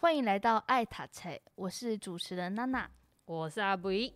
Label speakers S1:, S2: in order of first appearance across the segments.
S1: 欢迎来到爱塔菜，我是主持人娜娜，
S2: 我是阿肥。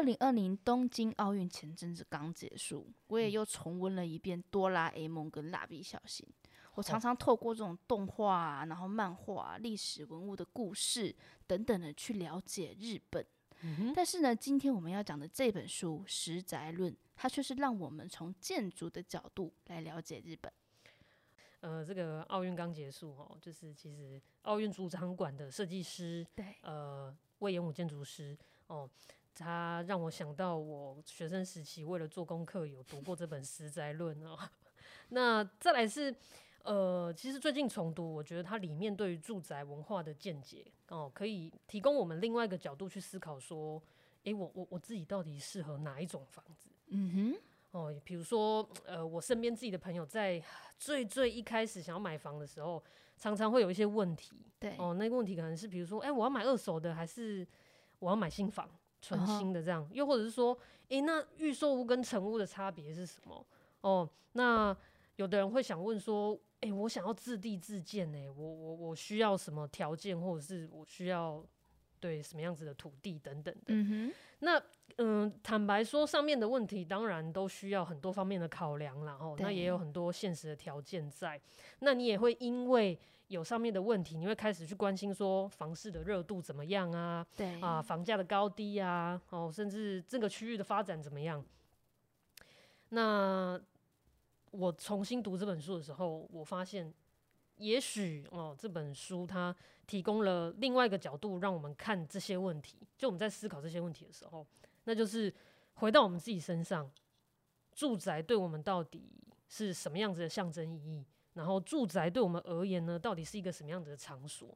S1: 二零二零东京奥运前阵子刚结束，我也又重温了一遍哆啦 A 梦跟蜡笔小新。我常常透过这种动画啊，然后漫画、历史文物的故事等等的去了解日本。嗯、但是呢，今天我们要讲的这本书《食宅论》，它却是让我们从建筑的角度来了解日本。
S2: 呃，这个奥运刚结束哦，就是其实奥运主场馆的设计师，
S1: 对，
S2: 呃，隈研吾建筑师哦。他让我想到我学生时期为了做功课有读过这本《食宅论》哦。那再来是呃，其实最近重读，我觉得它里面对于住宅文化的见解哦，可以提供我们另外一个角度去思考，说，诶，我我我自己到底适合哪一种房子？
S1: 嗯哼，
S2: 哦，比如说呃，我身边自己的朋友在最最一开始想要买房的时候，常常会有一些问题。
S1: 对，
S2: 哦，那个问题可能是比如说，诶，我要买二手的，还是我要买新房？纯新的这样，又或者是说，诶、欸，那预售屋跟成屋的差别是什么？哦，那有的人会想问说，诶、欸，我想要自地自建，诶，我我我需要什么条件，或者是我需要。对什么样子的土地等等的，那嗯、呃，坦白说，上面的问题当然都需要很多方面的考量，然后那也有很多现实的条件在。那你也会因为有上面的问题，你会开始去关心说房市的热度怎么样啊？
S1: 对
S2: 啊，房价的高低啊，哦，甚至这个区域的发展怎么样？那我重新读这本书的时候，我发现。也许哦，这本书它提供了另外一个角度，让我们看这些问题。就我们在思考这些问题的时候，那就是回到我们自己身上，住宅对我们到底是什么样子的象征意义？然后，住宅对我们而言呢，到底是一个什么样的场所？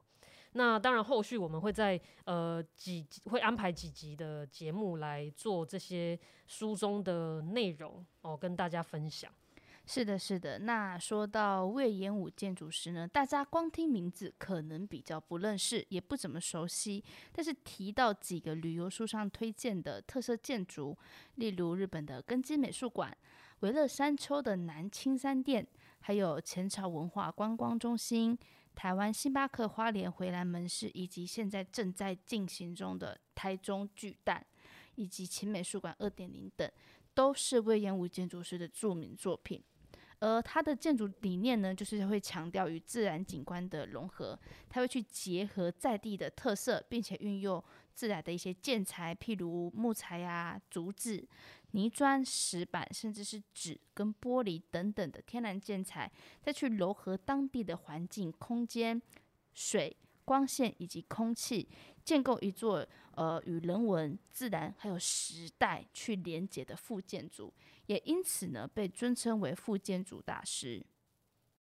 S2: 那当然，后续我们会在呃几会安排几集的节目来做这些书中的内容哦，跟大家分享。
S1: 是的，是的。那说到隈研吾建筑师呢，大家光听名字可能比较不认识，也不怎么熟悉。但是提到几个旅游书上推荐的特色建筑，例如日本的根津美术馆、微热山丘的南青山殿，还有前朝文化观光中心、台湾星巴克花莲回南门市，以及现在正在进行中的台中巨蛋，以及秦美术馆二点零等，都是隈研吾建筑师的著名作品。而它的建筑理念呢，就是会强调与自然景观的融合，它会去结合在地的特色，并且运用自然的一些建材，譬如木材啊、竹子、泥砖、石板，甚至是纸跟玻璃等等的天然建材，再去柔合当地的环境、空间、水。光线以及空气，建构一座呃与人文、自然还有时代去连接的复建筑，也因此呢被尊称为复建筑大师。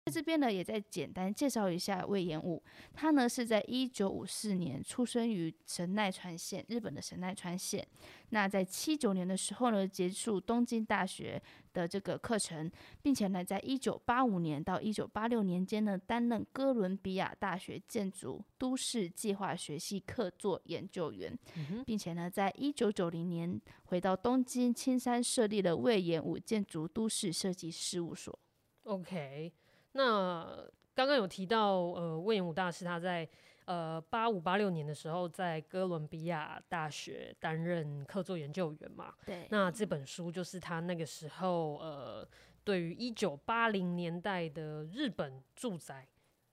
S1: 在这边呢，也再简单介绍一下魏延武。他呢是在一九五四年出生于神奈川县，日本的神奈川县。那在七九年的时候呢，结束东京大学的这个课程，并且呢，在一九八五年到一九八六年间呢，担任哥伦比亚大学建筑都市计划学系客座研究员，嗯、并且呢，在一九九零年回到东京青山设立了魏延武建筑都市设计事务所。
S2: OK。那刚刚有提到，呃，魏延武大师他在呃八五八六年的时候，在哥伦比亚大学担任客座研究员嘛。
S1: 对。
S2: 那这本书就是他那个时候，呃，对于一九八零年代的日本住宅，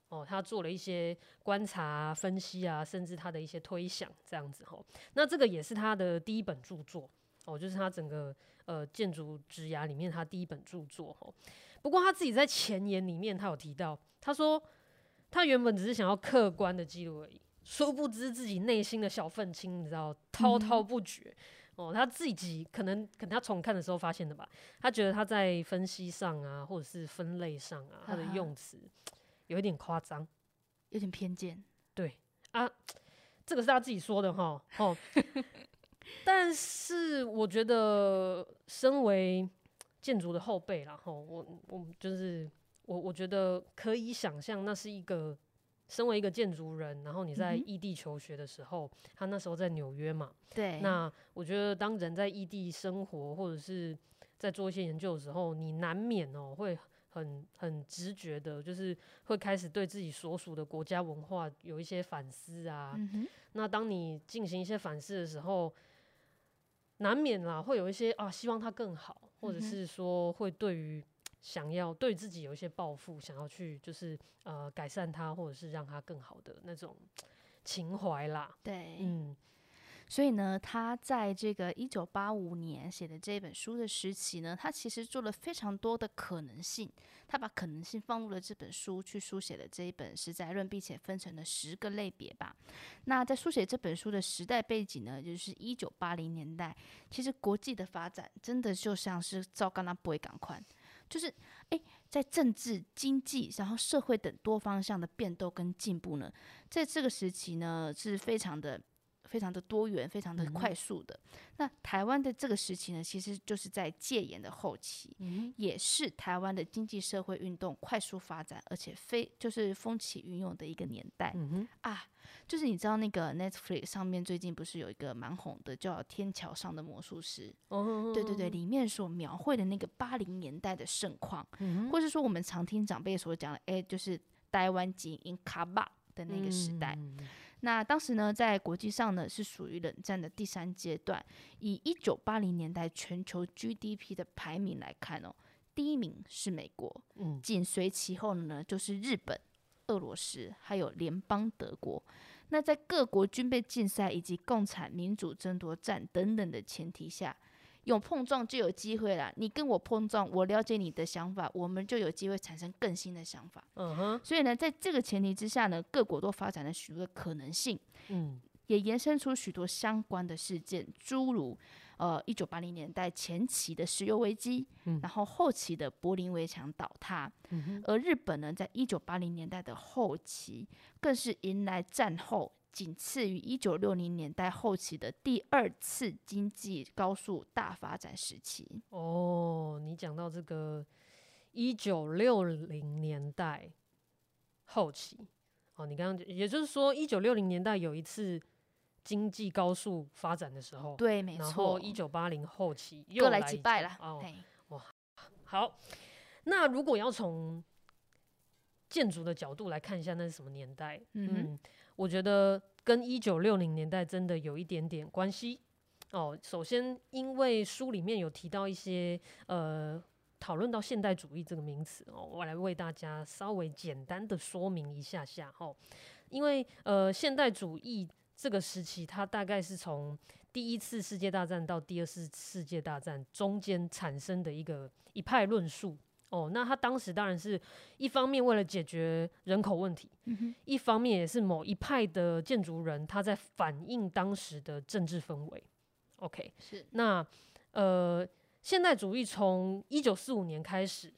S2: 哦，他做了一些观察、分析啊，甚至他的一些推想，这样子吼。那这个也是他的第一本著作。哦，就是他整个呃建筑职涯里面他第一本著作哦。不过他自己在前言里面，他有提到，他说他原本只是想要客观的记录而已，殊不知自己内心的小愤青，你知道滔滔不绝、嗯、哦。他自己可能可能他重看的时候发现的吧，他觉得他在分析上啊，或者是分类上啊，他的用词有一点夸张，
S1: 有点偏见。
S2: 对啊，这个是他自己说的哈哦。但是我觉得，身为建筑的后辈，然后我我就是我我觉得可以想象，那是一个身为一个建筑人，然后你在异地求学的时候，嗯、他那时候在纽约嘛，
S1: 对。
S2: 那我觉得当人在异地生活，或者是在做一些研究的时候，你难免哦、喔、会很很直觉的，就是会开始对自己所属的国家文化有一些反思啊。嗯、那当你进行一些反思的时候，难免啦，会有一些啊，希望它更好，或者是说会对于想要对自己有一些抱负，想要去就是呃改善它，或者是让它更好的那种情怀啦。
S1: 对，
S2: 嗯。
S1: 所以呢，他在这个一九八五年写的这本书的时期呢，他其实做了非常多的可能性，他把可能性放入了这本书，去书写了这一本时代论，并且分成了十个类别吧。那在书写这本书的时代背景呢，就是一九八零年代，其实国际的发展真的就像是照干那不会赶快，就是诶，在政治、经济，然后社会等多方向的变动跟进步呢，在这个时期呢，是非常的。非常的多元，非常的快速的。嗯、那台湾的这个时期呢，其实就是在戒严的后期，嗯、也是台湾的经济社会运动快速发展，而且非就是风起云涌的一个年代。嗯、啊，就是你知道那个 Netflix 上面最近不是有一个蛮红的叫《天桥上的魔术师》？哦，对对对，里面所描绘的那个八零年代的盛况，嗯、或是说我们常听长辈所讲的，哎、欸，就是台湾精英卡巴的那个时代。嗯那当时呢，在国际上呢，是属于冷战的第三阶段。以一九八零年代全球 GDP 的排名来看哦，第一名是美国，嗯，紧随其后的呢就是日本、俄罗斯，还有联邦德国。那在各国军备竞赛以及共产民主争夺战等等的前提下。有碰撞就有机会啦，你跟我碰撞，我了解你的想法，我们就有机会产生更新的想法。嗯哼。所以呢，在这个前提之下呢，各国都发展了许多的可能性。嗯。也延伸出许多相关的事件，诸如呃，一九八零年代前期的石油危机，嗯，然后后期的柏林围墙倒塌。嗯哼。而日本呢，在一九八零年代的后期，更是迎来战后。仅次于一九六零年代后期的第二次经济高速大发展时期。
S2: 哦，你讲到这个一九六零年代后期，哦，你刚刚也就是说一九六零年代有一次经济高速发展的时候，
S1: 对，没错。
S2: 然后一九八零后期又来几拜了。哦，哇，好。那如果要从建筑的角度来看一下，那是什么年代？嗯，嗯。我觉得跟一九六零年代真的有一点点关系哦。首先，因为书里面有提到一些呃，讨论到现代主义这个名词哦，我来为大家稍微简单的说明一下下哈。因为呃，现代主义这个时期，它大概是从第一次世界大战到第二次世界大战中间产生的一个一派论述。哦，那他当时当然是一方面为了解决人口问题，嗯、一方面也是某一派的建筑人他在反映当时的政治氛围。OK，
S1: 是
S2: 那呃，现代主义从一九四五年开始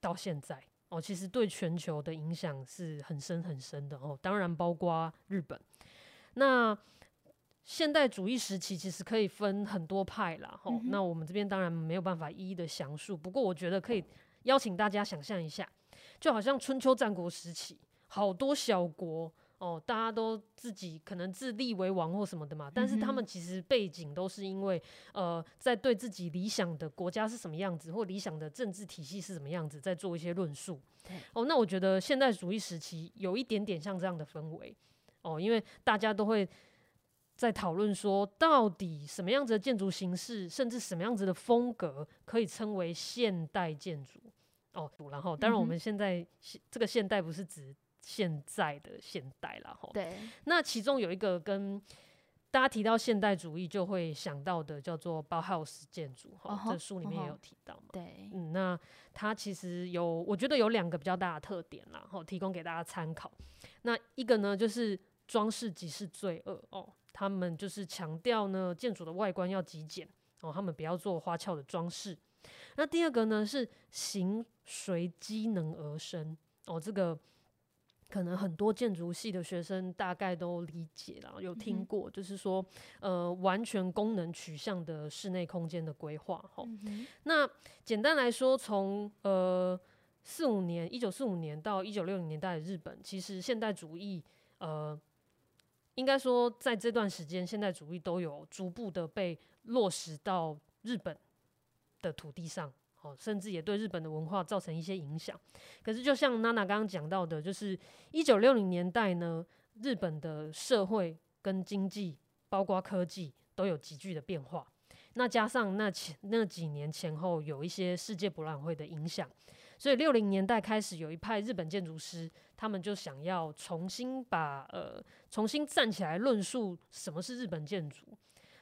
S2: 到现在，哦，其实对全球的影响是很深很深的哦，当然包括日本。那现代主义时期其实可以分很多派啦，哦，嗯、那我们这边当然没有办法一一的详述，不过我觉得可以。邀请大家想象一下，就好像春秋战国时期，好多小国哦，大家都自己可能自立为王或什么的嘛，但是他们其实背景都是因为呃，在对自己理想的国家是什么样子，或理想的政治体系是什么样子，在做一些论述。哦，那我觉得现代主义时期有一点点像这样的氛围哦，因为大家都会在讨论说，到底什么样子的建筑形式，甚至什么样子的风格，可以称为现代建筑。哦，然后当然我们现在、嗯、这个现代不是指现在的现代了哈。
S1: 对。
S2: 那其中有一个跟大家提到现代主义就会想到的叫做包豪斯建筑哈，这书里面也有提到嘛。
S1: 对。
S2: 嗯，那它其实有，我觉得有两个比较大的特点啦，然后提供给大家参考。那一个呢，就是装饰即是罪恶哦，他们就是强调呢建筑的外观要极简哦，他们不要做花俏的装饰。那第二个呢是形随机能而生。哦，这个可能很多建筑系的学生大概都理解了，有听过，就是说呃完全功能取向的室内空间的规划哈。那简单来说，从呃四五年，一九四五年到一九六零年代的日本，其实现代主义，呃，应该说在这段时间，现代主义都有逐步的被落实到日本的土地上，哦，甚至也对日本的文化造成一些影响。可是，就像娜娜刚刚讲到的，就是一九六零年代呢，日本的社会跟经济，包括科技，都有急剧的变化。那加上那前那几年前后有一些世界博览会的影响。所以六零年代开始，有一派日本建筑师，他们就想要重新把呃重新站起来论述什么是日本建筑。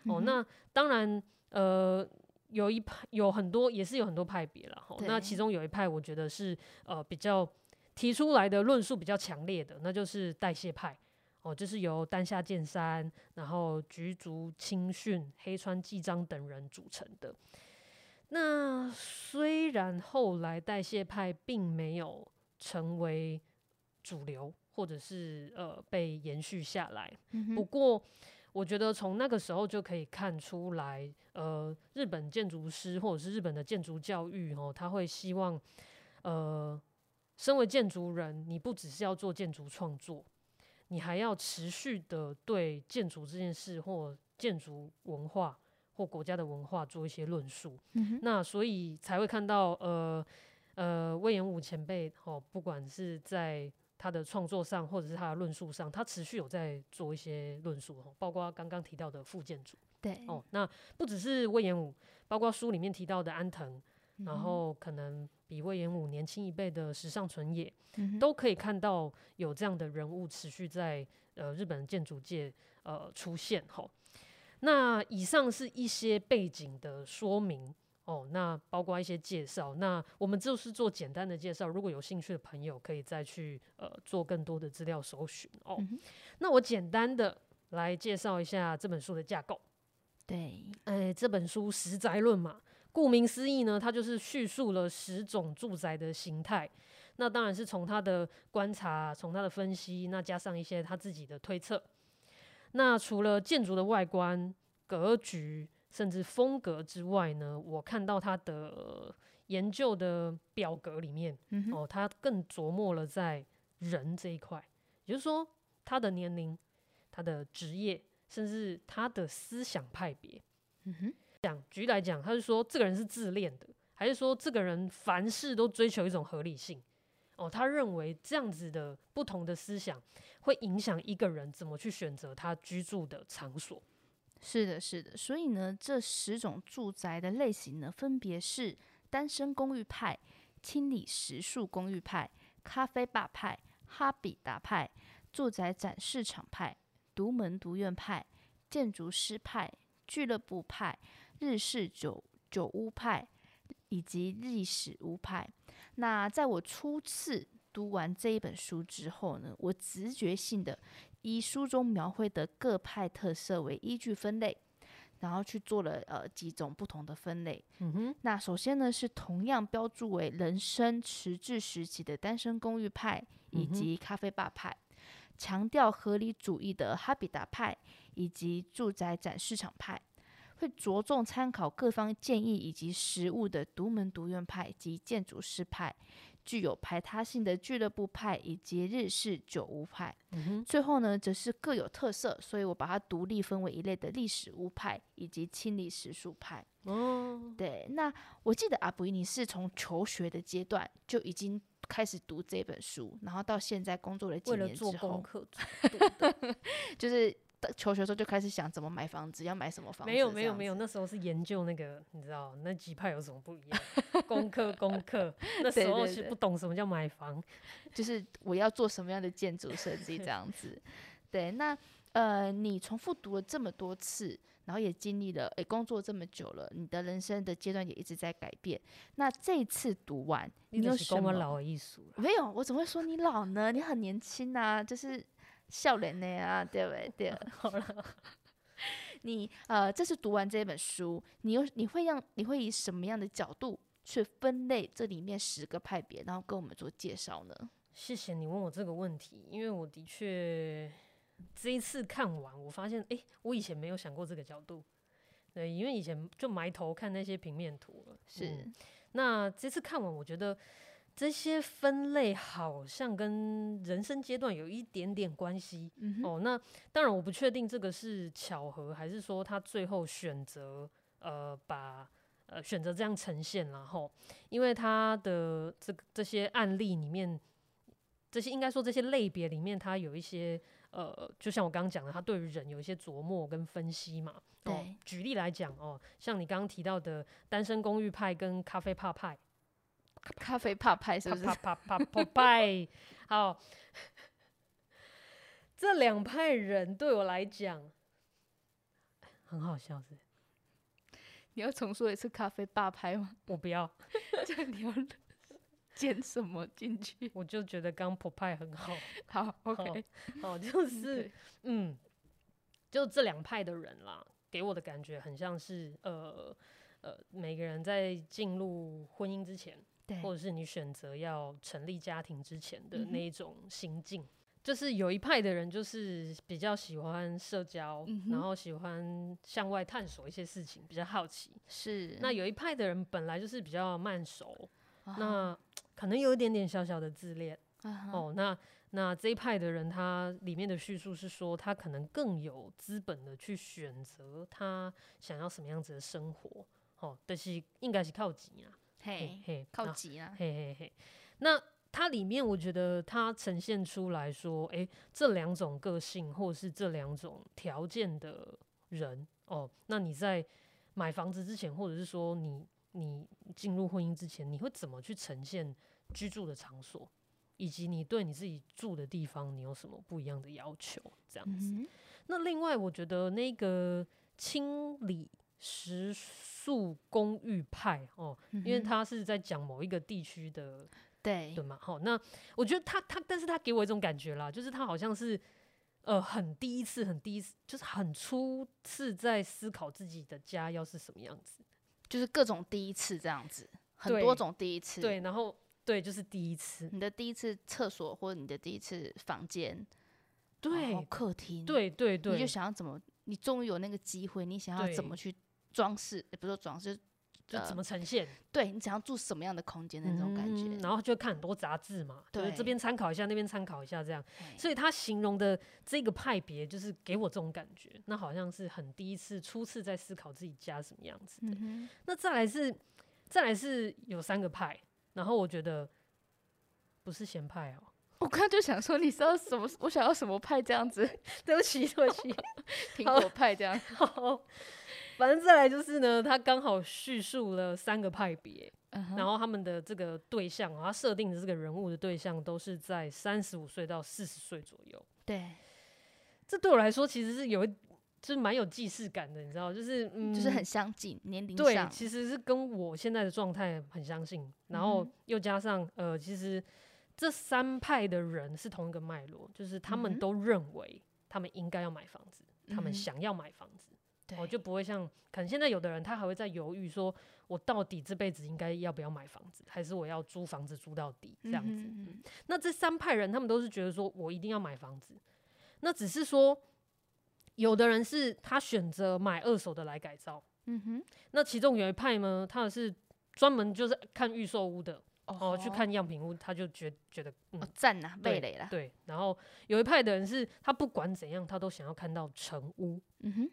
S2: 哦，那当然呃有一派有很多也是有很多派别了。哈，那其中有一派我觉得是呃比较提出来的论述比较强烈的，那就是代谢派。哦，就是由丹下健三、然后菊竹清训、黑川纪章等人组成的。那虽然后来代谢派并没有成为主流，或者是呃被延续下来，嗯，不过我觉得从那个时候就可以看出来，呃，日本建筑师或者是日本的建筑教育哦，他会希望，呃，身为建筑人，你不只是要做建筑创作，你还要持续的对建筑这件事或建筑文化。或国家的文化做一些论述，嗯，那所以才会看到呃呃魏延武前辈哦，不管是在他的创作上，或者是他的论述上，他持续有在做一些论述哦，包括刚刚提到的副建筑，
S1: 对。
S2: 哦，那不只是魏延武，包括书里面提到的安藤，嗯，然后可能比魏延武年轻一辈的时尚纯也，嗯，都可以看到有这样的人物持续在呃日本建筑界呃出现哈。那以上是一些背景的说明哦，那包括一些介绍。那我们就是做简单的介绍，如果有兴趣的朋友可以再去呃做更多的资料搜寻哦、嗯。那我简单的来介绍一下这本书的架构。
S1: 对，
S2: 哎、欸，这本书十宅论嘛，顾名思义呢，它就是叙述了十种住宅的形态。那当然是从他的观察，从他的分析，那加上一些他自己的推测。那除了建筑的外观、格局，甚至风格之外呢，我看到他的研究的表格里面，嗯、哦，他更琢磨了在人这一块，也就是说，他的年龄、他的职业，甚至他的思想派别。嗯哼，讲举例来讲，他是说这个人是自恋的，还是说这个人凡事都追求一种合理性？哦，他认为这样子的不同的思想会影响一个人怎么去选择他居住的场所。
S1: 是的，是的。所以呢，这十种住宅的类型呢，分别是单身公寓派、清理实数公寓派、咖啡吧派、哈比达派、住宅展示场派、独门独院派、建筑师派、俱乐部派、日式酒酒屋派以及历史屋派。那在我初次读完这一本书之后呢，我直觉性的以书中描绘的各派特色为依据分类，然后去做了呃几种不同的分类。嗯哼，那首先呢是同样标注为人生迟滞时期的单身公寓派以及咖啡吧派，强调合理主义的哈比达派以及住宅展示场派。会着重参考各方建议以及实物的独门独院派及建筑师派，具有排他性的俱乐部派以及日式酒屋派。嗯、最后呢，则是各有特色，所以我把它独立分为一类的历史屋派以及清理史书派。哦，对，那我记得阿布伊你是从求学的阶段就已经开始读这本书，然后到现在工作了几年之后，做功课 就是。求学的时候就开始想怎么买房子，要买什么房子？
S2: 没有没有没有，那时候是研究那个，你知道那几派有什么不一样？功课功课，那时候是不懂什么叫买房，
S1: 就是我要做什么样的建筑设计这样子。对，那呃，你重复读了这么多次，然后也经历了诶、欸、工作这么久了，你的人生的阶段也一直在改变。那这次读完，你有什么
S2: 老艺术？
S1: 没有，我怎么会说你老呢？你很年轻啊，就是。笑脸的啊，对不对？对，好了，你呃，这次读完这本书，你又你会让你会以什么样的角度去分类这里面十个派别，然后跟我们做介绍呢？
S2: 谢谢你问我这个问题，因为我的确这一次看完，我发现，哎，我以前没有想过这个角度，对，因为以前就埋头看那些平面图了。是，嗯、那这次看完，我觉得这些分类好像跟人生阶段有一点点关系、嗯、哦。那当然，我不确定这个是巧合，还是说他最后选择呃把呃选择这样呈现，然后因为他的这个这些案例里面，这些应该说这些类别里面，他有一些呃，就像我刚刚讲的，他对于人有一些琢磨跟分析嘛。对，哦、举例来讲哦，像你刚刚提到的单身公寓派跟咖啡怕派。
S1: 咖啡怕派是不是？
S2: 怕怕怕派，好，这两派人对我来讲很好笑是，
S1: 你要重说一次咖啡霸派吗？
S2: 我不要，
S1: 这你要剪什么进去？
S2: 我就觉得刚普派很好，
S1: 好，OK，
S2: 好，就是嗯，就这两派的人啦，给我的感觉很像是呃呃，每个人在进入婚姻之前。或者是你选择要成立家庭之前的那一种心境，嗯、就是有一派的人就是比较喜欢社交，嗯、然后喜欢向外探索一些事情，比较好奇。
S1: 是，
S2: 那有一派的人本来就是比较慢熟，啊、那可能有一点点小小的自恋。啊、哦，那那这一派的人，他里面的叙述是说，他可能更有资本的去选择他想要什么样子的生活。哦，但是应该是靠己啊。
S1: 嘿嘿，靠挤啊！
S2: 嘿嘿嘿，那它里面我觉得它呈现出来说，哎、欸，这两种个性或者是这两种条件的人哦，那你在买房子之前，或者是说你你进入婚姻之前，你会怎么去呈现居住的场所，以及你对你自己住的地方，你有什么不一样的要求？这样子。嗯、那另外，我觉得那个清理时。住公寓派哦，因为他是在讲某一个地区的，
S1: 对
S2: 对嘛。好，那我觉得他他，但是他给我一种感觉啦，就是他好像是呃很第一次，很第一次，就是很初次在思考自己的家要是什么样子，
S1: 就是各种第一次这样子，很多种第一次。
S2: 对，然后对，就是第一次，
S1: 你的第一次厕所或者你的第一次房间，
S2: 对，
S1: 客厅，
S2: 对对对，
S1: 你就想要怎么，你终于有那个机会，你想要怎么去。装饰也不是说装饰，
S2: 就怎么呈现？呃、
S1: 对你想要住什么样的空间的那种感觉，
S2: 嗯、然后就看很多杂志嘛，对，就是这边参考一下，那边参考一下，这样。所以他形容的这个派别，就是给我这种感觉，那好像是很第一次、初次在思考自己家什么样子的。嗯、那再来是，再来是有三个派，然后我觉得不是咸派哦。
S1: 我刚刚就想说，你知道什么？我想要什么派这样子？
S2: 对不起，对不起，
S1: 苹果派这样。
S2: 好。反正再来就是呢，他刚好叙述了三个派别，uh huh. 然后他们的这个对象，他设定的这个人物的对象都是在三十五岁到四十岁左右。
S1: 对，
S2: 这对我来说其实是有，就是蛮有既视感的，你知道，就是嗯，
S1: 就是很相近年龄
S2: 对，其实是跟我现在的状态很相信，然后又加上呃，其实这三派的人是同一个脉络，就是他们都认为他们应该要买房子，嗯、他们想要买房子。我就不会像，可能现在有的人他还会在犹豫，说我到底这辈子应该要不要买房子，还是我要租房子租到底这样子。嗯嗯，那这三派人，他们都是觉得说我一定要买房子。那只是说，有的人是他选择买二手的来改造。嗯哼。那其中有一派呢，他是专门就是看预售屋的，哦，去看样品屋，他就觉觉得嗯
S1: 赞呐，贝雷了。
S2: 对。然后有一派的人是他不管怎样，他都想要看到成屋。嗯哼。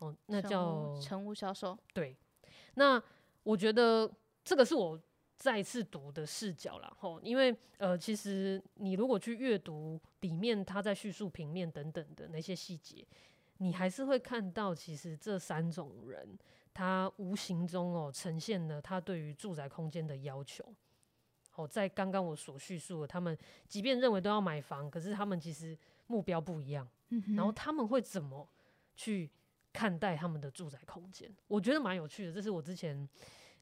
S2: 哦，那叫
S1: 成屋销售。
S2: 对，那我觉得这个是我再次读的视角了吼，因为呃，其实你如果去阅读里面他在叙述平面等等的那些细节，你还是会看到，其实这三种人他无形中哦呈现了他对于住宅空间的要求。哦，在刚刚我所叙述的，他们即便认为都要买房，可是他们其实目标不一样，嗯，然后他们会怎么去？看待他们的住宅空间，我觉得蛮有趣的，这是我之前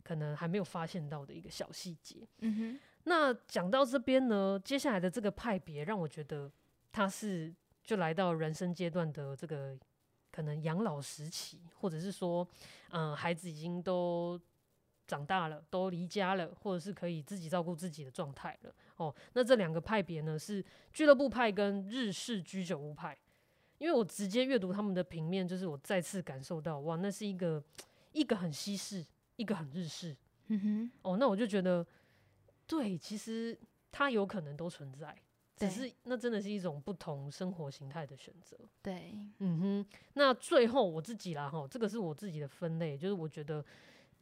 S2: 可能还没有发现到的一个小细节。嗯哼，那讲到这边呢，接下来的这个派别让我觉得他是就来到人生阶段的这个可能养老时期，或者是说，嗯，孩子已经都长大了，都离家了，或者是可以自己照顾自己的状态了。哦，那这两个派别呢，是俱乐部派跟日式居酒屋派。因为我直接阅读他们的平面，就是我再次感受到，哇，那是一个一个很西式，一个很日式。嗯哼，哦，那我就觉得对，其实它有可能都存在，只是那真的是一种不同生活形态的选择。
S1: 对，
S2: 嗯哼。那最后我自己啦，哈，这个是我自己的分类，就是我觉得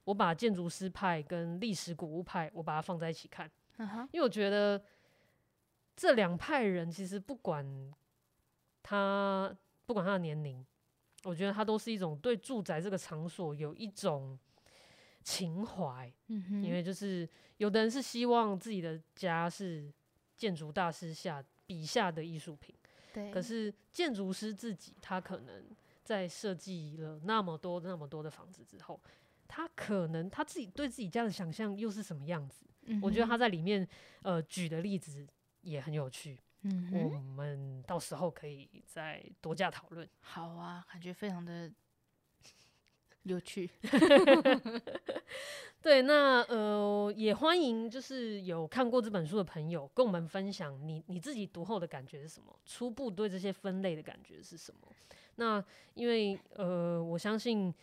S2: 我把建筑师派跟历史古物派，我把它放在一起看，
S1: 嗯哼，
S2: 因为我觉得这两派人其实不管他不管他的年龄，我觉得他都是一种对住宅这个场所有一种。情怀，嗯哼，因为就是有的人是希望自己的家是建筑大师下笔下的艺术品，
S1: 对。
S2: 可是建筑师自己，他可能在设计了那么多那么多的房子之后，他可能他自己对自己家的想象又是什么样子？嗯。我觉得他在里面呃举的例子也很有趣，嗯，我们到时候可以再多加讨论。
S1: 好啊，感觉非常的。有趣，
S2: 对，那呃也欢迎，就是有看过这本书的朋友跟我们分享你你自己读后的感觉是什么，初步对这些分类的感觉是什么？那因为呃我相信，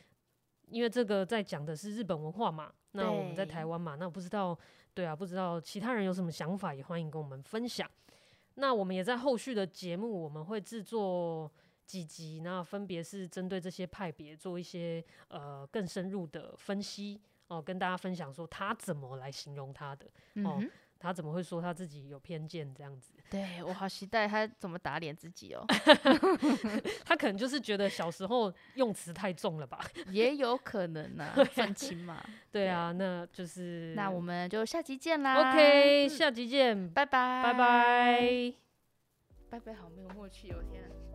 S2: 因为这个在讲的是日本文化嘛，那我们在台湾嘛，那我不知道，对啊，不知道其他人有什么想法，也欢迎跟我们分享。那我们也在后续的节目，我们会制作。几集，那分别是针对这些派别做一些呃更深入的分析哦、呃，跟大家分享说他怎么来形容他的哦，他怎么会说他自己有偏见这样子？
S1: 对，我好期待他怎么打脸自己哦。
S2: 他可能就是觉得小时候用词太重了吧？
S1: 也有可能呢、啊，愤青嘛。
S2: 对啊，那就是
S1: 那我们就下集见啦。
S2: OK，下集见，
S1: 拜拜，
S2: 拜拜，
S1: 拜拜，好没有默契哦，天啊。